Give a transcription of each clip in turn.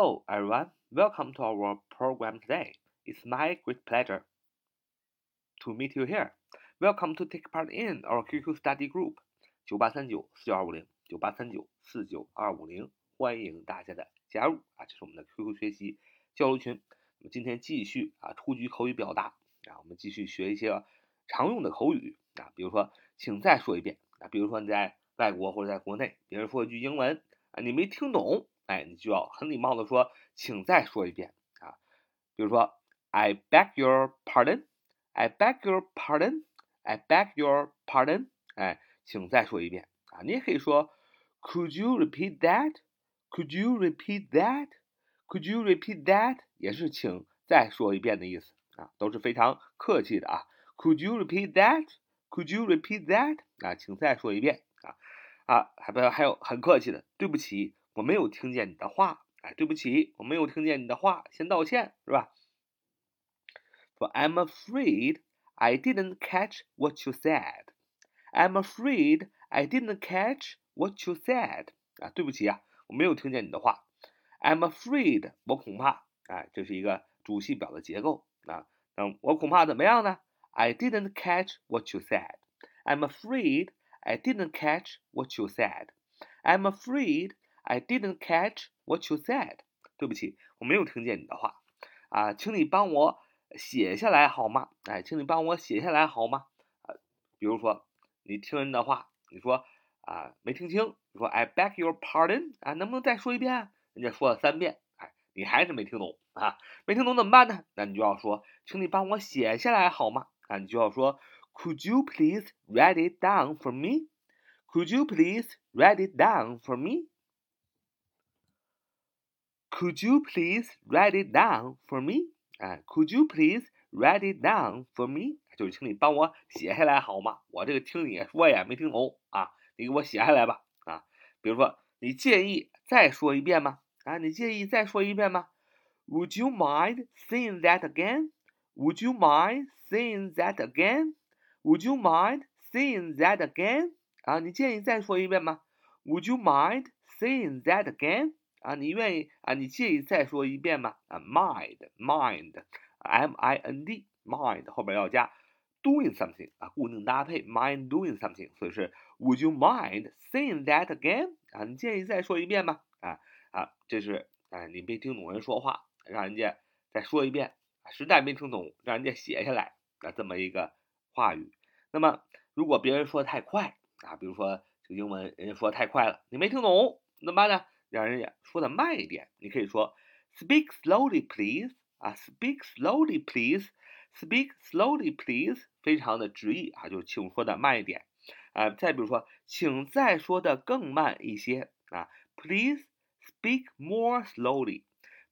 Hello, everyone. Welcome to our program today. It's my great pleasure to meet you here. Welcome to take part in our QQ study group 九八三九四九二五零九八三九四九二五零，欢迎大家的加入啊！这是我们的 QQ 学习交流群。那么今天继续啊，初级口语表达啊，我们继续学一些常用的口语啊，比如说，请再说一遍啊，比如说你在外国或者在国内，别人说一句英文啊，你没听懂。哎，你就要很礼貌的说，请再说一遍啊。比如说，I beg your pardon，I beg your pardon，I beg your pardon。哎，请再说一遍啊。你也可以说，Could you repeat that？Could you repeat that？Could you repeat that？也是请再说一遍的意思啊，都是非常客气的啊。Could you repeat that？Could you repeat that？啊，请再说一遍啊啊，还不还有很客气的，对不起。我没有听见你的话，哎，对不起，我没有听见你的话，先道歉，是吧？说 I'm afraid I didn't catch what you said. I'm afraid I didn't catch what you said. 啊，对不起啊，我没有听见你的话。I'm afraid，我恐怕，哎，这是一个主系表的结构啊。那我恐怕怎么样呢？I didn't catch what you said. I'm afraid I didn't catch what you said. I'm afraid. I didn't catch what you said。对不起，我没有听见你的话啊，请你帮我写下来好吗？哎，请你帮我写下来好吗？啊，比如说你听人的话，你说啊没听清，你说 I beg your pardon 啊，能不能再说一遍？人家说了三遍，哎，你还是没听懂啊？没听懂怎么办呢？那你就要说，请你帮我写下来好吗？啊，你就要说，Could you please write it down for me？Could you please write it down for me? Could you please write it down for me? Uh, could you please write it down for me？就是请你帮我写下来好吗？我这个听你说呀没听懂啊，你给我写下来吧啊。比如说，你介意再说一遍吗？啊，你介意再说一遍吗？Would you mind saying that again? Would you mind saying that again? Would you mind saying that again? 啊，你介意再说一遍吗？Would you mind saying that again? 啊，你愿意啊？你介意再说一遍吗？啊，mind，mind，m i n d，mind 后边要加 doing something 啊，固定搭配 mind doing something，所以是 Would you mind saying that again？啊，你介意再说一遍吗？啊啊，这是啊，你没听懂人说话，让人家再说一遍，实在没听懂，让人家写下来啊，这么一个话语。那么如果别人说太快啊，比如说这个英文人家说太快了，你没听懂，怎么办呢？让人家说的慢一点，你可以说 “Speak slowly, please” 啊，“Speak slowly, please”。Speak slowly, please，非常的直译啊，就是请说的慢一点啊。再比如说，请再说的更慢一些啊。Please speak more slowly.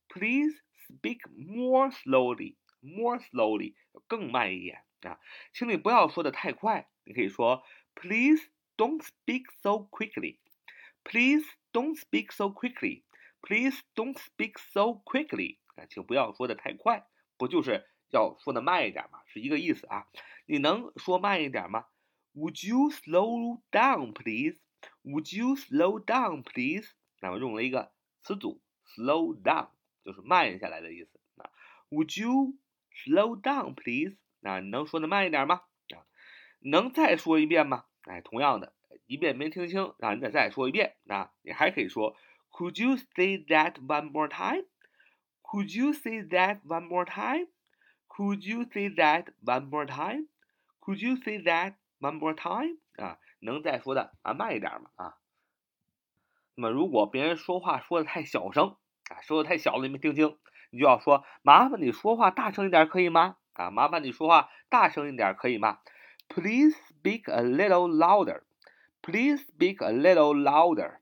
Please speak more slowly. More slowly，更慢一点啊。请你不要说的太快，你可以说 Please don't speak so quickly. Please don't speak so quickly. Please don't speak so quickly。啊，请不要说的太快，不就是要说的慢一点嘛，是一个意思啊。你能说慢一点吗？Would you slow down, please? Would you slow down, please？那么用了一个词组 slow down，就是慢下来的意思啊。Would you slow down, please？那你能说的慢一点吗？啊，能再说一遍吗？哎，同样的一遍没听清，让人家再说一遍。那你还可以说，Could you say that one more time？Could you say that one more time？Could you say that one more time？Could you say that one more time？啊，能再说的啊慢一点嘛啊。那么如果别人说话说的太小声啊，说的太小了你没听清，你就要说，麻烦你说话大声一点可以吗？啊，麻烦你说话大声一点可以吗？Please speak a little louder。Please speak a little louder.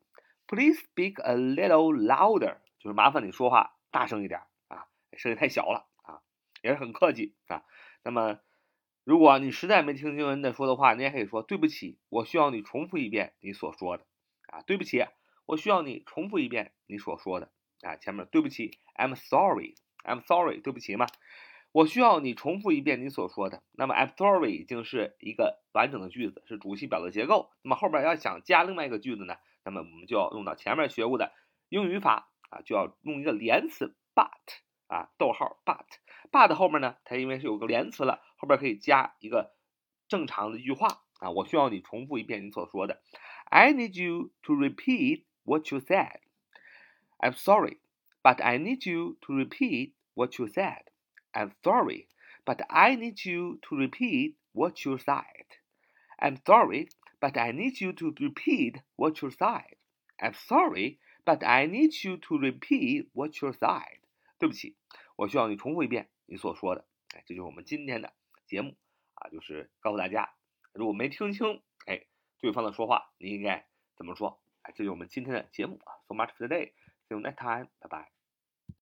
Please speak a little louder. 就是麻烦你说话大声一点啊，声音太小了啊，也是很客气啊。那么，如果你实在没听清人家说的话，你也可以说对不起，我需要你重复一遍你所说的啊。对不起，我需要你重复一遍你所说的啊。前面对不起，I'm sorry. I'm sorry. 对不起嘛。我需要你重复一遍你所说的。那么，I'm sorry 已经是一个完整的句子，是主系表的结构。那么后边要想加另外一个句子呢，那么我们就要用到前面学过的英语法啊，就要用一个连词 but 啊，逗号 but，but 后面呢，它因为是有个连词了，后边可以加一个正常的一句话啊，我需要你重复一遍你所说的。I need you to repeat what you said. I'm sorry, but I need you to repeat what you said. I'm sorry, but I need you to repeat what you said. I'm sorry, but I need you to repeat what you said. I'm sorry, but I need you to repeat what you said. 对不起，我需要你重复一遍你所说的。哎，这就是我们今天的节目啊，就是告诉大家，如果没听清，哎，对方的说话，你应该怎么说？哎，这就是我们今天的节目啊。So much for today. See you next time. Bye bye.